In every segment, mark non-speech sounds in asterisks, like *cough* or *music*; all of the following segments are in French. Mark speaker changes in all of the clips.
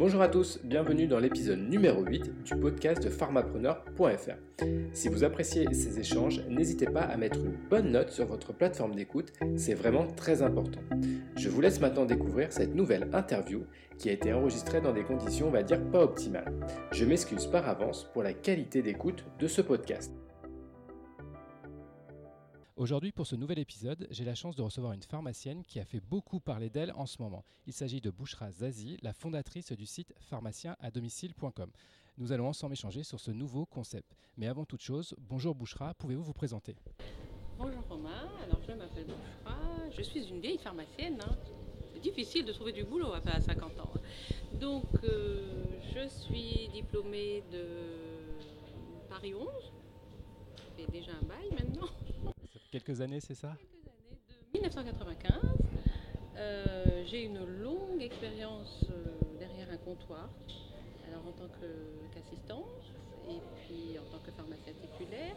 Speaker 1: Bonjour à tous, bienvenue dans l'épisode numéro 8 du podcast de pharmapreneur.fr. Si vous appréciez ces échanges, n'hésitez pas à mettre une bonne note sur votre plateforme d'écoute, c'est vraiment très important. Je vous laisse maintenant découvrir cette nouvelle interview qui a été enregistrée dans des conditions, on va dire, pas optimales. Je m'excuse par avance pour la qualité d'écoute de ce podcast. Aujourd'hui, pour ce nouvel épisode, j'ai la chance de recevoir une pharmacienne qui a fait beaucoup parler d'elle en ce moment. Il s'agit de Bouchra Zazi, la fondatrice du site pharmacienadomicile.com. Nous allons ensemble échanger sur ce nouveau concept. Mais avant toute chose, bonjour Bouchra, pouvez-vous vous présenter?
Speaker 2: Bonjour Romain, alors je m'appelle Bouchra, je suis une vieille pharmacienne. Hein. C'est difficile de trouver du boulot à 50 ans. Hein. Donc euh, je suis diplômée de Paris 11, c'est déjà un bail maintenant.
Speaker 1: Quelques années, c'est ça?
Speaker 2: Quelques années, de 1995. Euh, j'ai une longue expérience euh, derrière un comptoir, alors en tant qu'assistante, et puis en tant que pharmacien titulaire.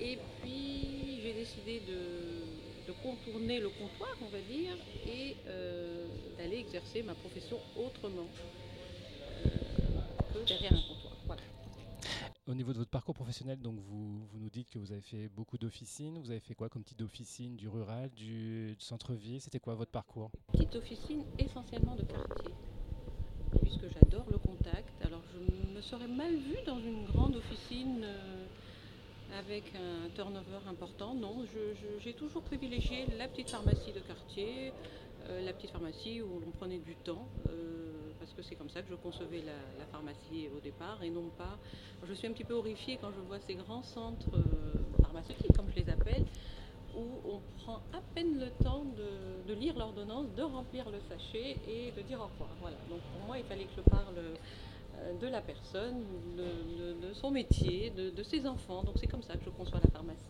Speaker 2: Et puis j'ai décidé de, contourner le comptoir, on va dire, et euh, d'aller exercer ma profession autrement que derrière un comptoir.
Speaker 1: Au niveau de votre parcours professionnel, donc vous, vous nous dites que vous avez fait beaucoup d'officines. Vous avez fait quoi comme type d'officine Du rural, du, centre-ville? C'était quoi votre parcours?
Speaker 2: Petite officine essentiellement de quartier, puisque j'adore le contact. Alors je me serais mal vue dans une grande officine euh, avec un turnover important. Non, j'ai toujours privilégié la petite pharmacie de quartier, euh, la petite pharmacie où l'on prenait du temps. Euh, parce que c'est comme ça que je concevais la, pharmacie au départ et non pas. Je suis un petit peu horrifiée quand je vois ces grands centres euh, pharmaceutiques, comme je les appelle, où on prend à peine le temps de, lire l'ordonnance, de remplir le sachet et de dire au revoir. Voilà. Donc pour moi, il fallait que je parle euh, de la personne, de, son métier, de, ses enfants. Donc c'est comme ça que je conçois la pharmacie.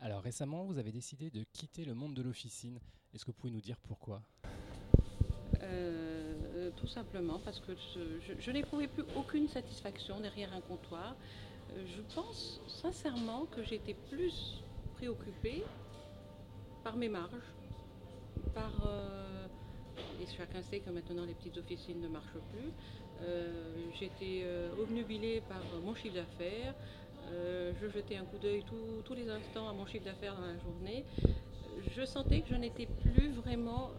Speaker 1: Alors récemment, vous avez décidé de quitter le monde de l'officine. Est-ce que vous pouvez nous dire pourquoi?
Speaker 2: Euh, tout simplement parce que je, n'éprouvais plus aucune satisfaction derrière un comptoir. Euh, je pense sincèrement que j'étais plus préoccupée par mes marges, par... Euh, et chacun sait que maintenant les petites officines ne marchent plus. J'étais obnubilée par mon chiffre d'affaires. je jetais un coup d'œil tous les instants à mon chiffre d'affaires dans la journée je sentais que je n'étais plus vraiment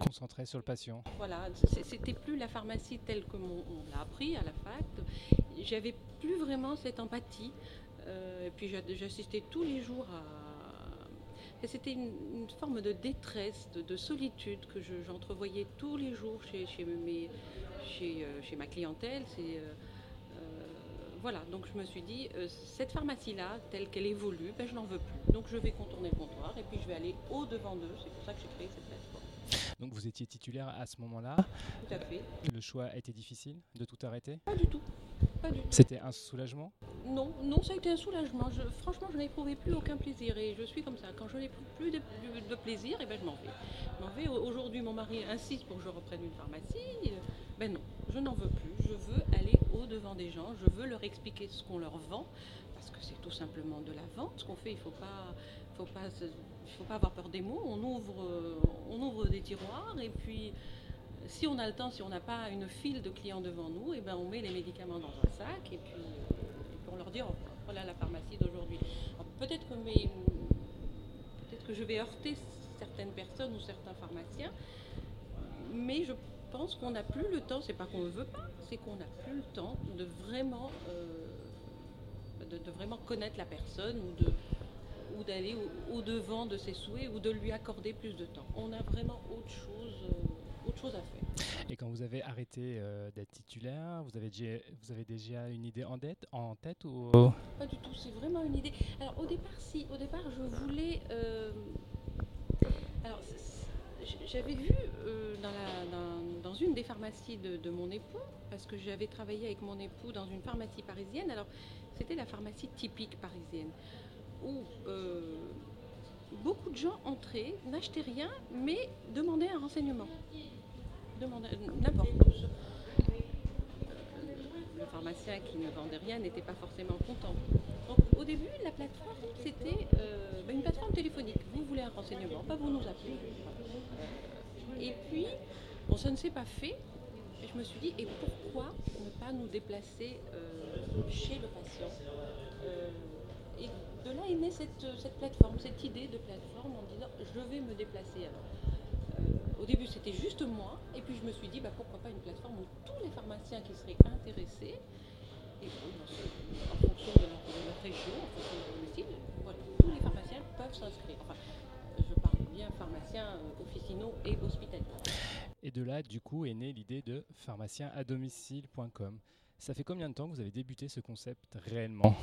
Speaker 1: euh, concentrée sur le patient.
Speaker 2: Voilà, c'était plus la pharmacie telle que on, l'a appris à la fac. J'avais plus vraiment cette empathie. Euh, et puis j'assistais tous les jours à. C'était une, forme de détresse, de, solitude que j'entrevoyais tous les jours chez, euh, ma clientèle. C'est voilà, donc je me suis dit, euh, cette pharmacie-là, telle qu'elle évolue, ben, je n'en veux plus. Donc je vais contourner le comptoir et puis je vais aller au-devant d'eux. C'est pour ça que j'ai créé cette plateforme.
Speaker 1: Donc vous étiez titulaire à ce moment-là
Speaker 2: Tout à fait.
Speaker 1: Le choix a été difficile de tout arrêter?
Speaker 2: Pas du tout.
Speaker 1: C'était un soulagement?
Speaker 2: Non, non, ça a été un soulagement. franchement, je n'éprouvais plus aucun plaisir et je suis comme ça. Quand je n'ai plus de, plaisir, et eh ben, je m'en vais. Je m'en vais. Aujourd'hui, mon mari insiste pour que je reprenne une pharmacie. Ben non, je n'en veux plus. Je veux aller au-devant des gens. Je veux leur expliquer ce qu'on leur vend parce que c'est tout simplement de la vente. Ce qu'on fait, il ne faut pas, faut pas, faut pas avoir peur des mots. On ouvre, on ouvre des tiroirs et puis si on a le temps, si on n'a pas une file de clients devant nous, et eh ben on met les médicaments dans un sac et puis, on leur dit oh, voilà la pharmacie d'aujourd'hui. Peut-être que, je vais heurter certaines personnes ou certains pharmaciens, mais je pense qu'on n'a plus le temps, c'est pas qu'on ne veut pas, c'est qu'on n'a plus le temps de vraiment, euh, de, vraiment connaître la personne ou de ou d'aller au, devant de ses souhaits ou de lui accorder plus de temps. On a vraiment autre chose. Euh, chose à faire.
Speaker 1: Et quand vous avez arrêté euh, d'être titulaire, vous avez, déjà, vous avez déjà une idée en tête, en tête ou...
Speaker 2: Pas du tout, c'est vraiment une idée. Alors au départ, si, au départ, je voulais... Euh, alors, j'avais vu dans, la, dans, une des pharmacies de, de mon époux, parce que j'avais travaillé avec mon époux dans une pharmacie parisienne. Alors, c'était la pharmacie typique parisienne, où beaucoup de gens entraient, n'achetaient rien, mais demandaient un renseignement demander n'importe Le pharmacien qui ne vendait rien n'était pas forcément content. Donc au début, la plateforme, c'était euh, bah, une plateforme téléphonique. Vous voulez un renseignement, pas vous nous appelez. Et puis, ça ne s'est pas fait. Je me suis dit, et pourquoi ne pas nous déplacer euh, chez le patient euh, de là est née cette, cette plateforme, cette idée de plateforme en disant, je vais me déplacer. Euh, au début, c'était juste moi, et puis je me suis dit, bah, pourquoi pas une plateforme où tous les pharmaciens qui seraient intéressés, en fonction de leur, région, en fonction de leur domicile, tous les pharmaciens peuvent s'inscrire. Enfin, je parle bien pharmaciens euh, officinaux et hospitaliers.
Speaker 1: Et de là, du coup, est née l'idée de pharmacienAdomicile.com. Ça fait combien de temps que vous avez débuté ce concept réellement?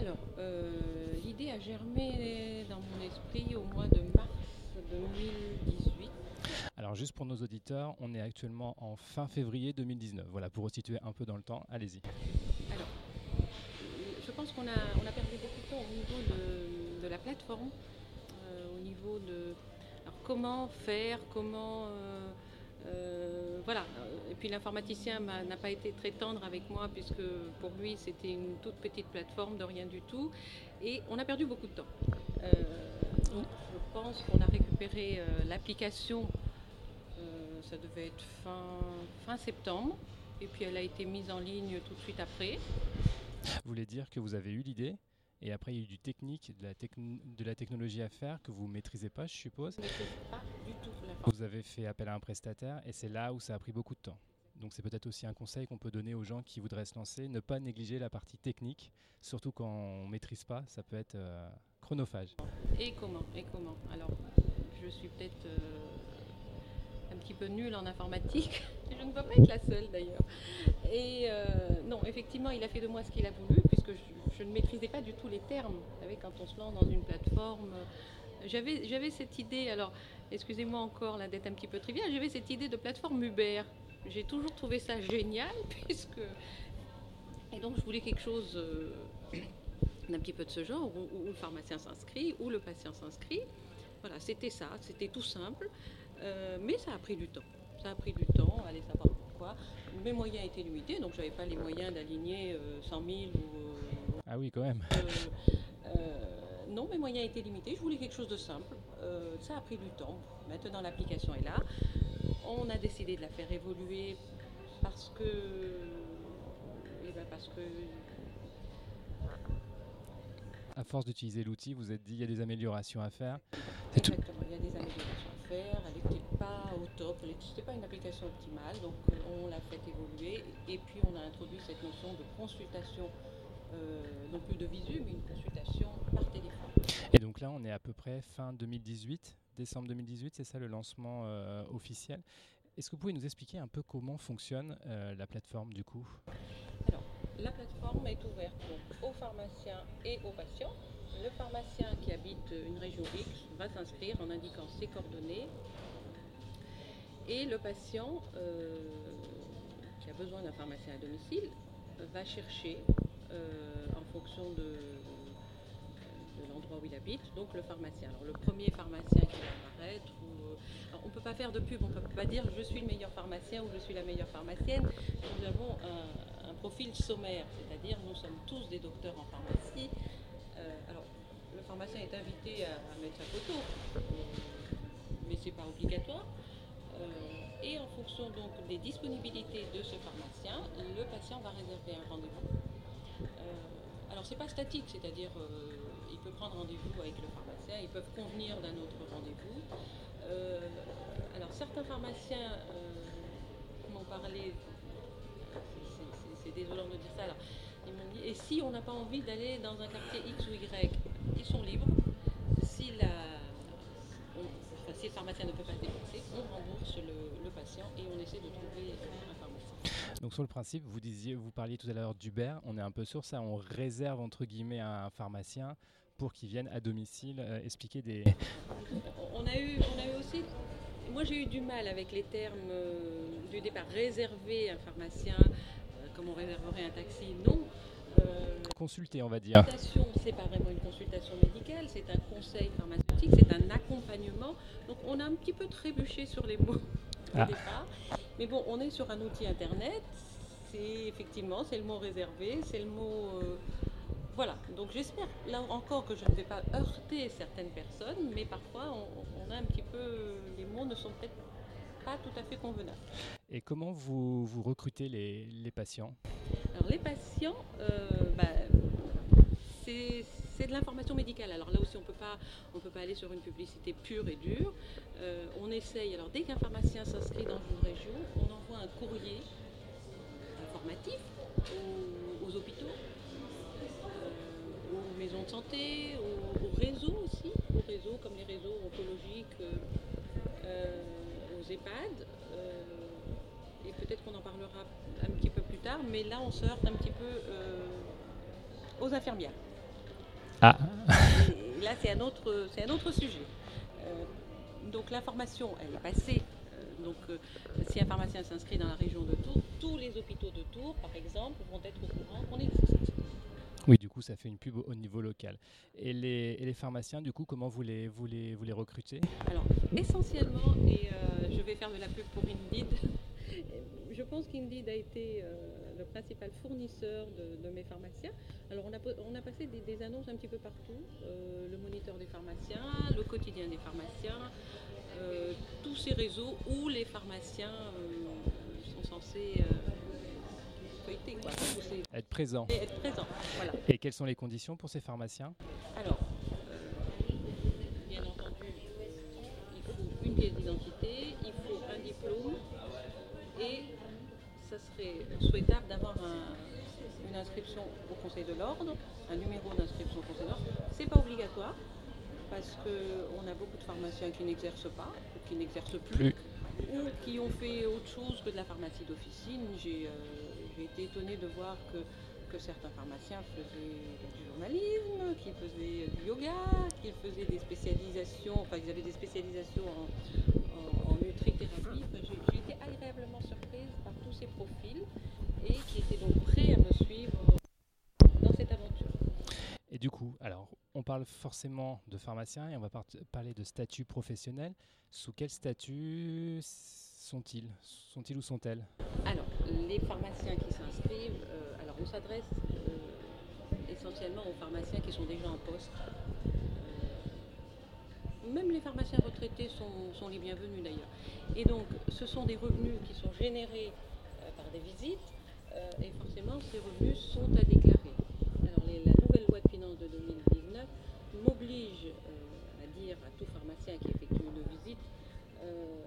Speaker 2: Alors, euh, l'idée a germé dans mon esprit au mois de mars 2018.
Speaker 1: Alors juste pour nos auditeurs, on est actuellement en fin février 2019. Voilà, pour resituer un peu dans le temps, allez-y.
Speaker 2: Alors, je pense qu'on a, on a perdu beaucoup de temps au niveau de, de la plateforme, euh, au niveau de alors, comment faire, comment. euh, euh, voilà. Et puis l'informaticien m'a- n'a pas été très tendre avec moi, puisque pour lui, c'était une toute petite plateforme de rien du tout. Et on a perdu beaucoup de temps. Euh, donc, je pense qu'on a récupéré euh, l'application, ça devait être fin, fin septembre. Et puis elle a été mise en ligne tout de suite après.
Speaker 1: Vous voulez dire que vous avez eu l'idée et après il y a eu du technique, de la, techn- de la technologie à faire que vous ne maîtrisez pas, je suppose?
Speaker 2: Je ne maîtrise pas du tout la forme.
Speaker 1: Vous avez fait appel à un prestataire et c'est là où ça a pris beaucoup de temps. Donc c'est peut-être aussi un conseil qu'on peut donner aux gens qui voudraient se lancer, ne pas négliger la partie technique, surtout quand on ne maîtrise pas, ça peut être euh, chronophage.
Speaker 2: Et comment Et comment? Alors, je suis peut-être euh, un petit peu nulle en informatique. *laughs* Je ne dois pas être la seule d'ailleurs. Et euh, non, effectivement, il a fait de moi ce qu'il a voulu, puisque je, je ne maîtrisais pas du tout les termes. Vous savez, quand on se lance dans une plateforme, j'avais, j'avais cette idée, alors excusez-moi encore la dette un petit peu triviale, j'avais cette idée de plateforme Uber. J'ai toujours trouvé ça génial, *laughs* puisque. Et donc, je voulais quelque chose. euh, d'un petit peu de ce genre, où, où le pharmacien s'inscrit, où le patient s'inscrit. Voilà, c'était ça, c'était tout simple, euh, mais ça a pris du temps. Ça a pris du temps, allez savoir pourquoi. Mes moyens étaient limités, donc j'avais pas les moyens d'aligner euh, 100 000 ou... euh,
Speaker 1: Ah oui, quand même.
Speaker 2: Non, mes moyens étaient limités, je voulais quelque chose de simple. Euh, ça a pris du temps. Maintenant, l'application est là. On a décidé de la faire évoluer parce que... eh ben, parce que
Speaker 1: À force d'utiliser l'outil, vous vous êtes dit il y a des améliorations à faire. C'est tout.
Speaker 2: Exactement, il y a des améliorations à faire, elle n'était pas au top, elle n'était pas une application optimale, donc on l'a fait évoluer et puis on a introduit cette notion de consultation, non plus de visu, mais une consultation par téléphone.
Speaker 1: Et donc là, on est à peu près fin 2018, décembre 2018, c'est ça le lancement euh, officiel. Est-ce que vous pouvez nous expliquer un peu comment fonctionne euh, la plateforme du coup?
Speaker 2: La plateforme est ouverte donc, aux pharmaciens et aux patients. Le pharmacien qui habite une région X va s'inscrire en indiquant ses coordonnées. Et le patient euh, qui a besoin d'un pharmacien à domicile va chercher euh, en fonction de, l'endroit où il habite, donc le pharmacien. Alors le premier pharmacien qui va apparaître, euh, alors, on ne peut pas faire de pub, on ne peut pas dire je suis le meilleur pharmacien ou je suis la meilleure pharmacienne. Nous avons un, profil sommaire, c'est-à-dire nous sommes tous des docteurs en pharmacie. Euh, alors le pharmacien est invité à, mettre sa photo, euh, mais ce n'est pas obligatoire. Euh, et en fonction donc des disponibilités de ce pharmacien, le patient va réserver un rendez-vous. Alors c'est pas statique, c'est-à-dire euh, il peut prendre rendez-vous avec le pharmacien, ils peuvent convenir d'un autre rendez-vous. Euh, alors certains pharmaciens euh, m'ont parlé, c'est- désolant de dire ça, alors, ils m'ont dit, et si on n'a pas envie d'aller dans un quartier X ou Y, ils sont libres. Si, la, si le pharmacien ne peut pas se déplacer, on rembourse le, patient et on essaie de trouver.
Speaker 1: Donc sur le principe, vous disiez, vous parliez tout à l'heure d'Uber, on est un peu sur ça, on réserve entre guillemets un pharmacien pour qu'il vienne à domicile euh, expliquer des...
Speaker 2: On a eu, on a eu aussi. Moi, j'ai eu du mal avec les termes euh, du départ. Réserver un pharmacien, euh, comme on réserverait un taxi, non. Euh,
Speaker 1: Consulter, on va dire.
Speaker 2: consultation, c'est pas vraiment une consultation médicale, c'est un conseil pharmaceutique, c'est un accompagnement. Donc, on a un petit peu trébuché sur les mots au
Speaker 1: Ah.
Speaker 2: départ. Mais bon, on est sur un outil internet. C'est effectivement, c'est le mot réservé, c'est le mot. euh, voilà, donc j'espère là encore que je ne vais pas heurter certaines personnes, mais parfois on, on a un petit peu. Les mots ne sont peut-être pas tout à fait convenables.
Speaker 1: Et comment vous, vous recrutez les, les patients?
Speaker 2: Alors les patients, euh, bah, c'est c'est de l'information médicale. Alors là aussi, on on peut pas aller sur une publicité pure et dure. Euh, on essaye. Alors dès qu'un pharmacien s'inscrit dans une région, on envoie un courrier informatif aux, aux hôpitaux, euh, aux maisons de santé, aux, aux réseaux aussi, aux réseaux comme les réseaux oncologiques, euh, aux EHPAD. et peut-être qu'on en parlera un petit peu plus tard, mais là on se heurte un petit peu aux infirmières.
Speaker 1: Ah,
Speaker 2: Et là, c'est un autre, c'est un autre sujet. Euh, donc l'information, elle est passée. Euh, donc, euh, si un pharmacien s'inscrit dans la région de Tours, tous les hôpitaux de Tours, par exemple, vont être au courant qu'on existe.
Speaker 1: oui, du coup, ça fait une pub au- au niveau local. Et les, et les pharmaciens, du coup, comment vous les, vous les, vous les recrutez?
Speaker 2: Alors, essentiellement, et euh, je vais faire de la pub pour Indeed, je pense qu'Indeed a été euh, le principal fournisseur de, de mes pharmaciens. Alors, on a, on a passé des, des annonces un petit peu partout, euh, le moniteur des pharmaciens, le quotidien des pharmaciens, euh, tous ces réseaux où les pharmaciens sont censés feuilleter, quoi,
Speaker 1: Être présents.
Speaker 2: et être présents. Voilà.
Speaker 1: Et quelles sont les conditions pour ces pharmaciens?
Speaker 2: Alors, serait souhaitable d'avoir un- une inscription au Conseil de l'Ordre, un numéro d'inscription au Conseil de l'Ordre. C'est pas obligatoire parce qu'on a beaucoup de pharmaciens qui n'exercent pas, ou qui n'exercent plus,
Speaker 1: Plus.
Speaker 2: ou qui ont fait autre chose que de la pharmacie d'officine. J'ai euh, été étonnée de voir que, que certains pharmaciens faisaient du journalisme, qu'ils faisaient du yoga, qu'ils faisaient des spécialisations, enfin ils avaient des spécialisations en profils et qui étaient donc prêts à me suivre dans cette aventure.
Speaker 1: Et du coup, alors, on parle forcément de pharmaciens et on va parler de statut professionnel. Sous quel statut sont-ils? Sont-ils ou sont-elles?
Speaker 2: Alors, les pharmaciens qui s'inscrivent, euh, alors on s'adresse euh, essentiellement aux pharmaciens qui sont déjà en poste. Euh, même les pharmaciens retraités sont, sont les bienvenus d'ailleurs. Et donc, ce sont des revenus qui sont générés des visites euh, et forcément, ces revenus sont à déclarer. Alors, la nouvelle loi de finances de 2019 m'oblige euh, à dire à tout pharmacien qui effectue une visite euh,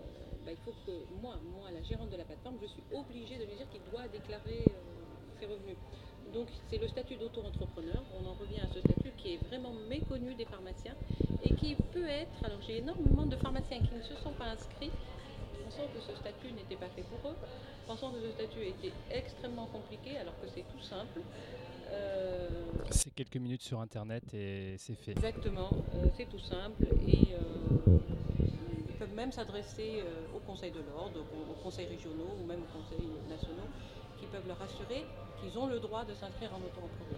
Speaker 2: bah, il faut que moi, moi, la gérante de la plateforme, je suis obligée de lui dire qu'il doit déclarer ses revenus. Donc c'est le statut d'auto-entrepreneur. On en revient à ce statut qui est vraiment méconnu des pharmaciens et qui peut être. Alors j'ai énormément de pharmaciens qui ne se sont pas inscrits, pensant que ce statut n'était pas fait pour eux, pensant que ce statut était extrêmement compliqué alors que c'est tout simple. Euh,
Speaker 1: C'est quelques minutes sur Internet et c'est fait.
Speaker 2: Exactement, euh, c'est tout simple et euh, ils peuvent même s'adresser au Conseil de l'ordre, aux, conseils régionaux ou même aux conseils nationaux qui peuvent leur assurer qu'ils ont le droit de s'inscrire en auto-entrepreneur.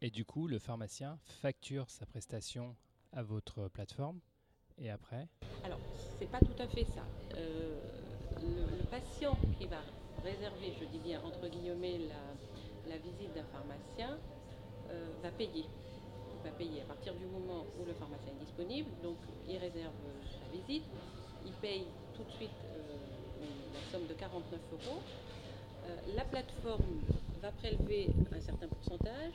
Speaker 1: Et du coup, le pharmacien facture sa prestation à votre plateforme et après?
Speaker 2: Alors, c'est pas tout à fait ça. Euh, le, le patient qui va réserver, je dis bien entre guillemets, la, la visite d'un pharmacien euh, va payer. Il va payer à partir du moment où le pharmacien est disponible. Donc, il réserve euh, sa visite. Il paye tout de suite la somme de 49 euros. La plateforme va prélever un certain pourcentage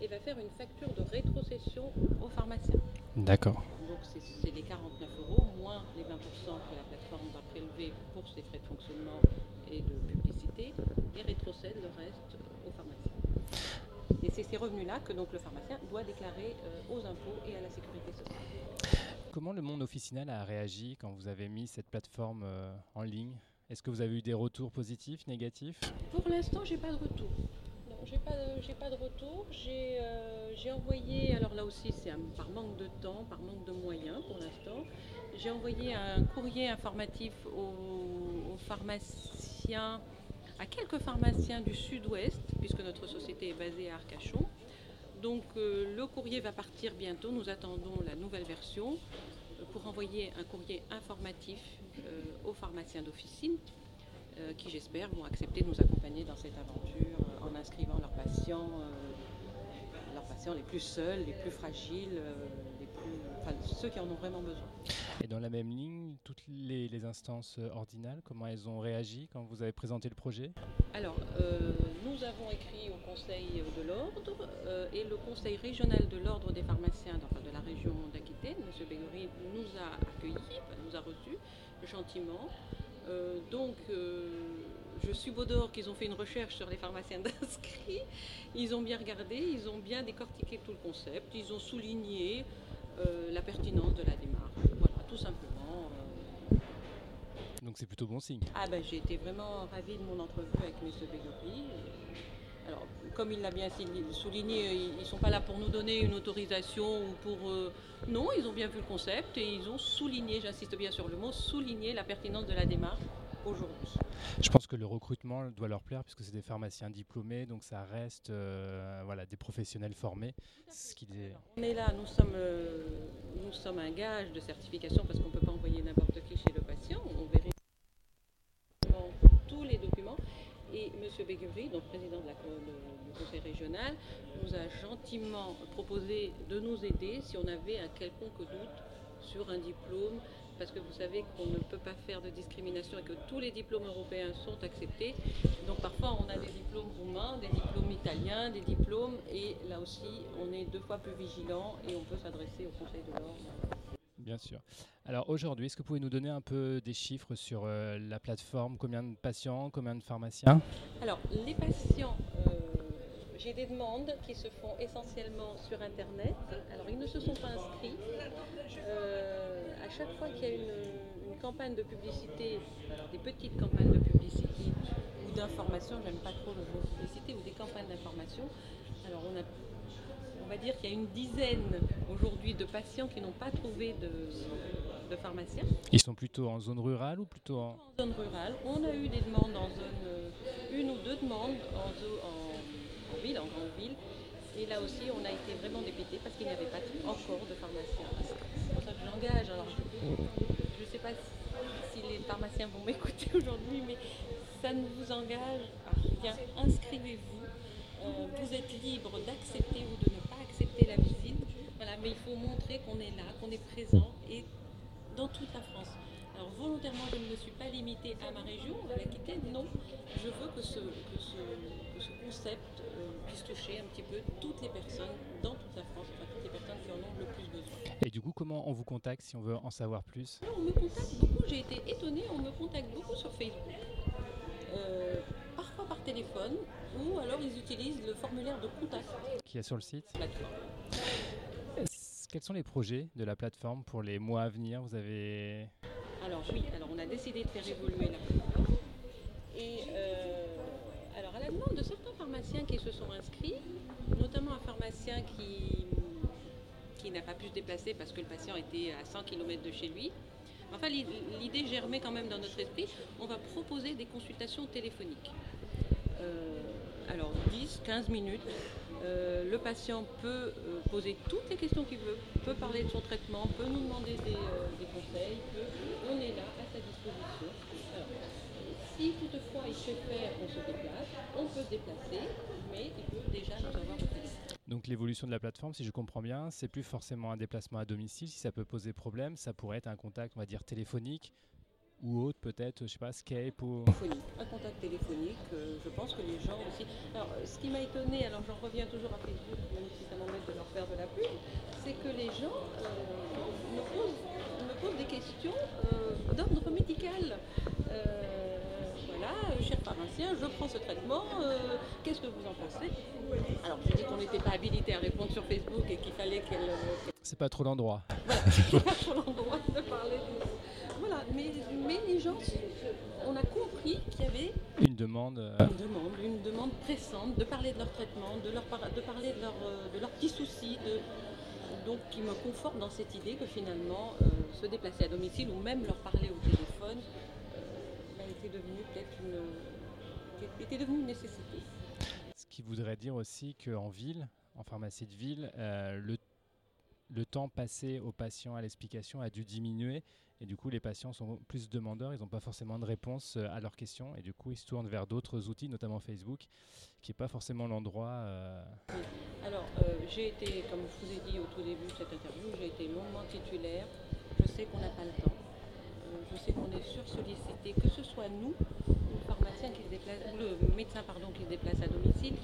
Speaker 2: et va faire une facture de rétrocession au pharmacien.
Speaker 1: D'accord.
Speaker 2: Donc c'est c'est les 49 euros moins les 20% que la pour ses frais de fonctionnement et de publicité et rétrocède le reste au pharmacien. Et c'est ces revenus-là que donc le pharmacien doit déclarer euh, aux impôts et à la sécurité sociale.
Speaker 1: Comment le monde officinal a réagi quand vous avez mis cette plateforme euh, en ligne? Est-ce que vous avez eu des retours positifs, négatifs?
Speaker 2: Pour l'instant, j'ai pas de retour. J'ai pas, de- pas de retour. J'ai euh, j'ai envoyé, alors là aussi, c'est par manque de temps, par manque de moyens pour l'instant. J'ai envoyé un courrier informatif aux, pharmaciens, à quelques pharmaciens du sud-ouest, puisque notre société est basée à Arcachon. Donc euh, le courrier va partir bientôt. Nous attendons la nouvelle version euh, pour envoyer un courrier informatif aux pharmaciens d'officine qui j'espère vont accepter de nous accompagner dans cette aventure en inscrivant leurs patients, euh, leurs patients les plus seuls, les plus fragiles, euh, les plus, enfin, ceux qui en ont vraiment besoin.
Speaker 1: Et dans la même ligne, toutes les, les instances euh, ordinales, comment elles ont réagi quand vous avez présenté le projet?
Speaker 2: Alors, euh, nous avons écrit au Conseil de l'Ordre euh, et le Conseil régional de l'Ordre des pharmaciens de la région d'Aquitaine, M. Bégory, nous a accueillis, nous a reçus gentiment. Euh, donc, je subodore qu'ils ont fait une recherche sur les pharmaciens d'inscrits. Ils ont bien regardé, ils ont bien décortiqué tout le concept, ils ont souligné euh, la pertinence de la démarche. Voilà, tout simplement. euh.
Speaker 1: Donc c'est plutôt bon signe.
Speaker 2: Ah ben j'ai été vraiment ravie de mon entrevue avec M. Bégory. Alors, comme il l'a bien souligné, ils ne sont pas là pour nous donner une autorisation ou pour... euh, non, ils ont bien vu le concept et ils ont souligné, j'insiste bien sur le mot, souligné la pertinence de la démarche aujourd'hui.
Speaker 1: Je pense que le recrutement doit leur plaire puisque c'est des pharmaciens diplômés, donc ça reste euh, voilà, des professionnels formés. Ce qui est-
Speaker 2: On est là, nous sommes, euh, nous sommes un gage de certification parce qu'on ne peut pas envoyer n'importe qui chez le patient. On vérifie tous les documents. Et M. Béguery, donc président de la du conseil régional, nous a gentiment proposé de nous aider si on avait un quelconque doute sur un diplôme, parce que vous savez qu'on ne peut pas faire de discrimination et que tous les diplômes européens sont acceptés. Donc parfois on a des diplômes roumains, des diplômes italiens, des diplômes, et là aussi on est deux fois plus vigilant et on peut s'adresser au conseil de l'ordre.
Speaker 1: Bien sûr. Alors aujourd'hui, est-ce que vous pouvez nous donner un peu des chiffres sur euh, la plateforme? Combien de patients? Combien de pharmaciens?
Speaker 2: Alors, les patients, euh, j'ai des demandes qui se font essentiellement sur Internet. Alors, ils ne se sont pas inscrits. Euh, chaque fois qu'il y a une, une campagne de publicité, des petites campagnes de publicité ou d'information, j'aime pas trop le mot publicité, ou des campagnes d'information, alors on a on va dire qu'il y a une dizaine aujourd'hui de patients qui n'ont pas trouvé de, de pharmacien.
Speaker 1: Ils sont plutôt en zone rurale ou plutôt en...
Speaker 2: En zone rurale, on a eu des demandes en zone, euh, une ou deux demandes en, en- en ville, en grande ville. Et là aussi, on a été vraiment dépité parce qu'il n'y avait pas encore de pharmaciens. Je ne sais pas si, les pharmaciens vont m'écouter *laughs* aujourd'hui, mais ça ne vous engage à rien. Inscrivez-vous. Euh, vous êtes libre d'accepter ou de ne pas accepter la visite. Voilà, mais il faut montrer qu'on est là, qu'on est présent et dans toute la France. Alors volontairement, je ne me suis pas limitée à ma région, à l'Aquitaine, non. Je veux que ce concept euh, puisse toucher un petit peu toutes les personnes dans toute la France, enfin toutes les personnes qui en ont le plus besoin.
Speaker 1: Et du coup, comment on vous contacte si on veut en savoir plus?
Speaker 2: On me contacte beaucoup, j'ai été étonnée, on me contacte beaucoup sur Facebook, euh, parfois par téléphone, ou alors ils utilisent le formulaire de contact.
Speaker 1: Qui est sur le site? Quels sont les projets de la plateforme pour les mois à venir? Vous avez
Speaker 2: Alors oui, alors on a décidé de faire évoluer la plateforme. Et euh, alors à la demande de certains pharmaciens qui se sont inscrits, notamment un pharmacien qui, qui n'a pas pu se déplacer parce que le patient était à 100 km de chez lui. Enfin, l'i- l'idée germait quand même dans notre esprit. On va proposer des consultations téléphoniques. Euh, alors 10, 15 minutes. Euh, le patient peut euh, poser toutes les questions qu'il veut, peut parler de son traitement, peut nous demander des, conseils, on est là à sa disposition. Si toutefois il préfère qu'on se déplace, on peut se déplacer, mais il peut déjà nous avoir.
Speaker 1: Donc l'évolution de la plateforme, si je comprends bien, c'est plus forcément un déplacement à domicile. Si ça peut poser problème, ça pourrait être un contact, on va dire, téléphonique ou autre, peut-être, je sais pas, Skype ou...
Speaker 2: un contact téléphonique. euh, je pense que les gens aussi. Alors, ce qui m'a étonné, alors j'en reviens toujours à Facebook, même si ça m'embête de leur faire de la pub, c'est que les gens euh, me, posent, me posent des questions euh, d'ordre médical. Voilà, euh, cher pharmacien, je prends ce traitement, euh, qu'est-ce que vous en pensez? Alors, j'ai dit qu'on n'était pas habilité à répondre sur Facebook et qu'il fallait qu'elle. euh,
Speaker 1: C'est pas trop l'endroit.
Speaker 2: c'est pas sur l'endroit de parler de. Voilà, mais, mais les gens, on a compris qu'il y avait
Speaker 1: Une demande. euh,
Speaker 2: une demande, une demande pressante de parler de leur traitement, de, leur par- de parler de, leur, de leurs petits soucis, de, donc qui me conforte dans cette idée que finalement euh, se déplacer à domicile ou même leur parler au téléphone était devenu peut-être une, était- était devenu une nécessité.
Speaker 1: Ce qui voudrait dire aussi qu'en ville, en pharmacie de ville, euh, le, le temps passé aux patients à l'explication a dû diminuer. Et du coup, les patients sont plus demandeurs, ils n'ont pas forcément de réponse euh, à leurs questions. Et du coup, ils se tournent vers d'autres outils, notamment Facebook, qui n'est pas forcément l'endroit. euh,
Speaker 2: Alors, euh, j'ai été, comme je vous ai dit au tout début de cette interview, j'ai été longuement titulaire. Je sais qu'on n'a pas le temps. Je sais qu'on est sursollicité, que ce soit nous, le pharmacien qui se déplace, ou le médecin pardon, qui se déplace à domicile,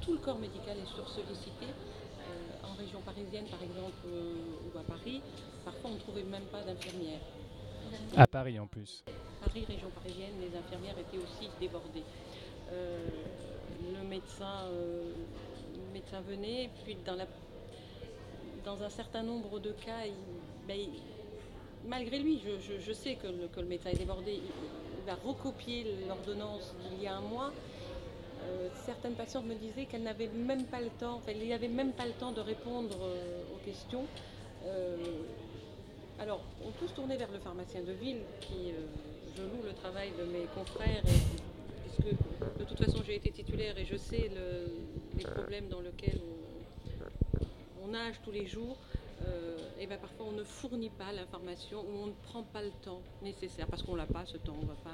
Speaker 2: tout le corps médical est sursollicité en région parisienne, par exemple, ou à Paris, parfois on ne trouvait même pas d'infirmières.
Speaker 1: À Paris en plus.
Speaker 2: Paris, région parisienne, les infirmières étaient aussi débordées. Euh, le médecin, euh, médecin venait, puis dans, la, dans un certain nombre de cas, ben, malgré lui, je, sais que le, médecin est débordé, il, va recopier l'ordonnance d'il y a un mois. Euh, certaines patientes me disaient qu'elles n'avaient même pas le temps, enfin, il même pas le temps de répondre aux questions. Alors, on peut se tourner vers le pharmacien de ville qui, euh, je loue le travail de mes confrères, puisque de toute façon j'ai été titulaire et je sais les problèmes dans lesquels on, nage tous les jours. Euh, et ben parfois on ne fournit pas l'information ou on ne prend pas le temps nécessaire parce qu'on n'a pas ce temps. On, va pas,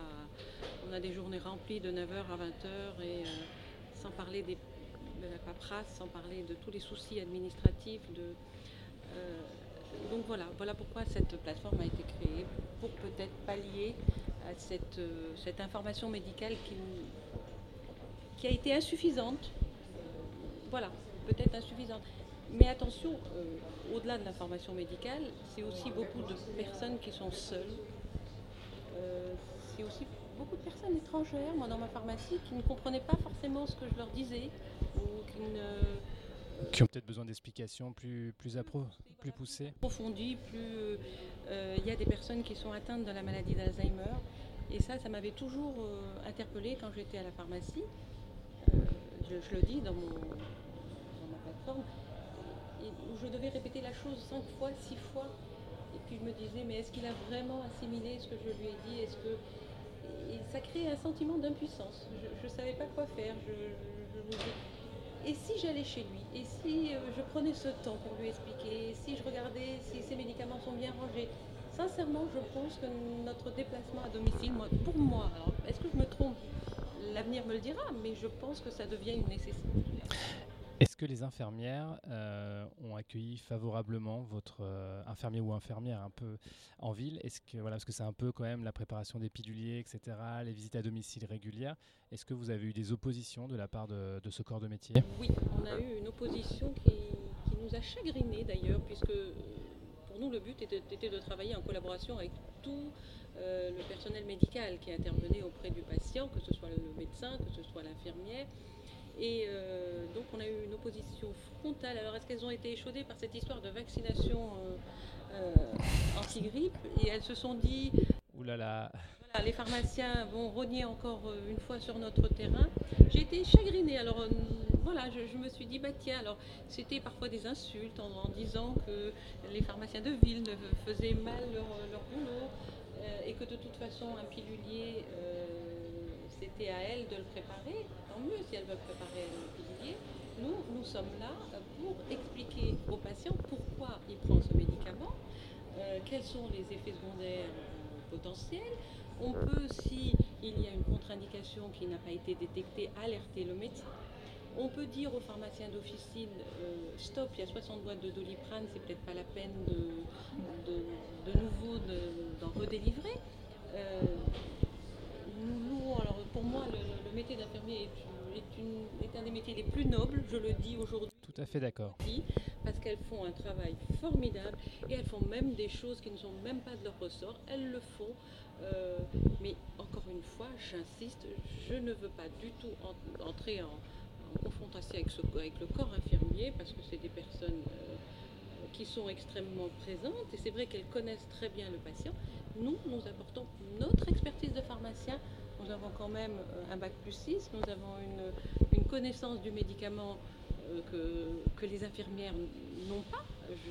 Speaker 2: on a des journées remplies de 9h à 20h et euh, sans parler de la paperasse, sans parler de tous les soucis administratifs, de, donc voilà, voilà pourquoi cette plateforme a été créée, pour peut-être pallier à cette, euh, cette information médicale qui, qui, a été insuffisante. Voilà, peut-être insuffisante. Mais attention, euh, au-delà de l'information médicale, c'est aussi beaucoup de personnes qui sont seules. Euh, c'est aussi beaucoup de personnes étrangères, moi dans ma pharmacie, qui ne comprenaient pas forcément ce que je leur disais, ou qui ne
Speaker 1: qui ont peut-être besoin d'explications plus, plus, appro plus poussées
Speaker 2: Approfondies, plus. Euh, il y a des personnes qui sont atteintes de la maladie d'Alzheimer. Et ça, ça m'avait toujours euh, interpellée quand j'étais à la pharmacie. Euh, je, le dis dans, mon, dans ma plateforme. Où je devais répéter la chose cinq fois, six fois. Et puis je me disais, mais est-ce qu'il a vraiment assimilé ce que je lui ai dit? Est-ce que et ça crée un sentiment d'impuissance. Je ne savais pas quoi faire. Et si j'allais chez lui? Et si euh, je prenais ce temps pour lui expliquer? Si je regardais si ses médicaments sont bien rangés? Sincèrement, je pense que notre déplacement à domicile, pour moi, est-ce que je me trompe? L'avenir me le dira, mais je pense que ça devient une nécessité.
Speaker 1: Est-ce que les infirmières euh, ont accueilli favorablement votre euh, infirmier ou infirmière un peu en ville? Est-ce que voilà, parce que c'est un peu quand même la préparation des piluliers, etc., les visites à domicile régulières. Est-ce que vous avez eu des oppositions de la part de, ce corps de métier?
Speaker 2: Oui, on a eu une opposition qui, nous a chagrinés d'ailleurs, puisque pour nous le but était, de travailler en collaboration avec tout euh, le personnel médical qui intervenait auprès du patient, que ce soit le médecin, que ce soit l'infirmière. Et euh, donc on a eu une opposition frontale. Alors est-ce qu'elles ont été échaudées par cette histoire de vaccination euh, euh, anti-grippe? Et elles se sont dit...
Speaker 1: Ouh là là
Speaker 2: les pharmaciens vont rogner encore une fois sur notre terrain. J'ai été chagrinée. Alors voilà, je, me suis dit, bah tiens, alors c'était parfois des insultes en, disant que les pharmaciens de ville faisaient mal leur, boulot et que de toute façon un pilulier c'était à elle de le préparer, tant mieux si elle veut préparer le pilier. Nous, nous sommes là pour expliquer au patient pourquoi il prend ce médicament, euh, quels sont les effets secondaires euh, potentiels. On peut, si y a une contre-indication qui n'a pas été détectée, alerter le médecin. On peut dire au pharmacien d'officine, euh, stop, il y a 60 boîtes de doliprane, c'est peut-être pas la peine de, de, nouveau d'en redélivrer alors pour moi, le, métier d'infirmier est, un des métiers les plus nobles, je le dis aujourd'hui.
Speaker 1: Tout à fait d'accord.
Speaker 2: Parce qu'elles font un travail formidable et elles font même des choses qui ne sont même pas de leur ressort. Elles le font. Euh, mais encore une fois, j'insiste, je ne veux pas du tout entrer en, confrontation avec, ce, avec, le corps infirmier parce que c'est des personnes euh, qui sont extrêmement présentes et c'est vrai qu'elles connaissent très bien le patient. Nous, nous apportons notre expertise de pharmacien nous avons quand même euh, un bac plus 6, nous avons une, connaissance du médicament euh, que, que, les infirmières n'ont pas,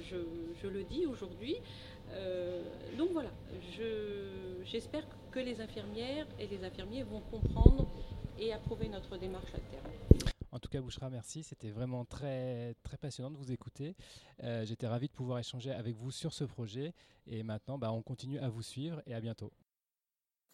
Speaker 2: je, le dis aujourd'hui. Euh, donc voilà, j'espère que les infirmières et les infirmiers vont comprendre et approuver notre démarche à terme.
Speaker 1: En tout cas, Bouchra, merci. C'était vraiment très, très passionnant de vous écouter. J'étais ravi de pouvoir échanger avec vous sur ce projet. Et maintenant, bah, on continue à vous suivre et à bientôt.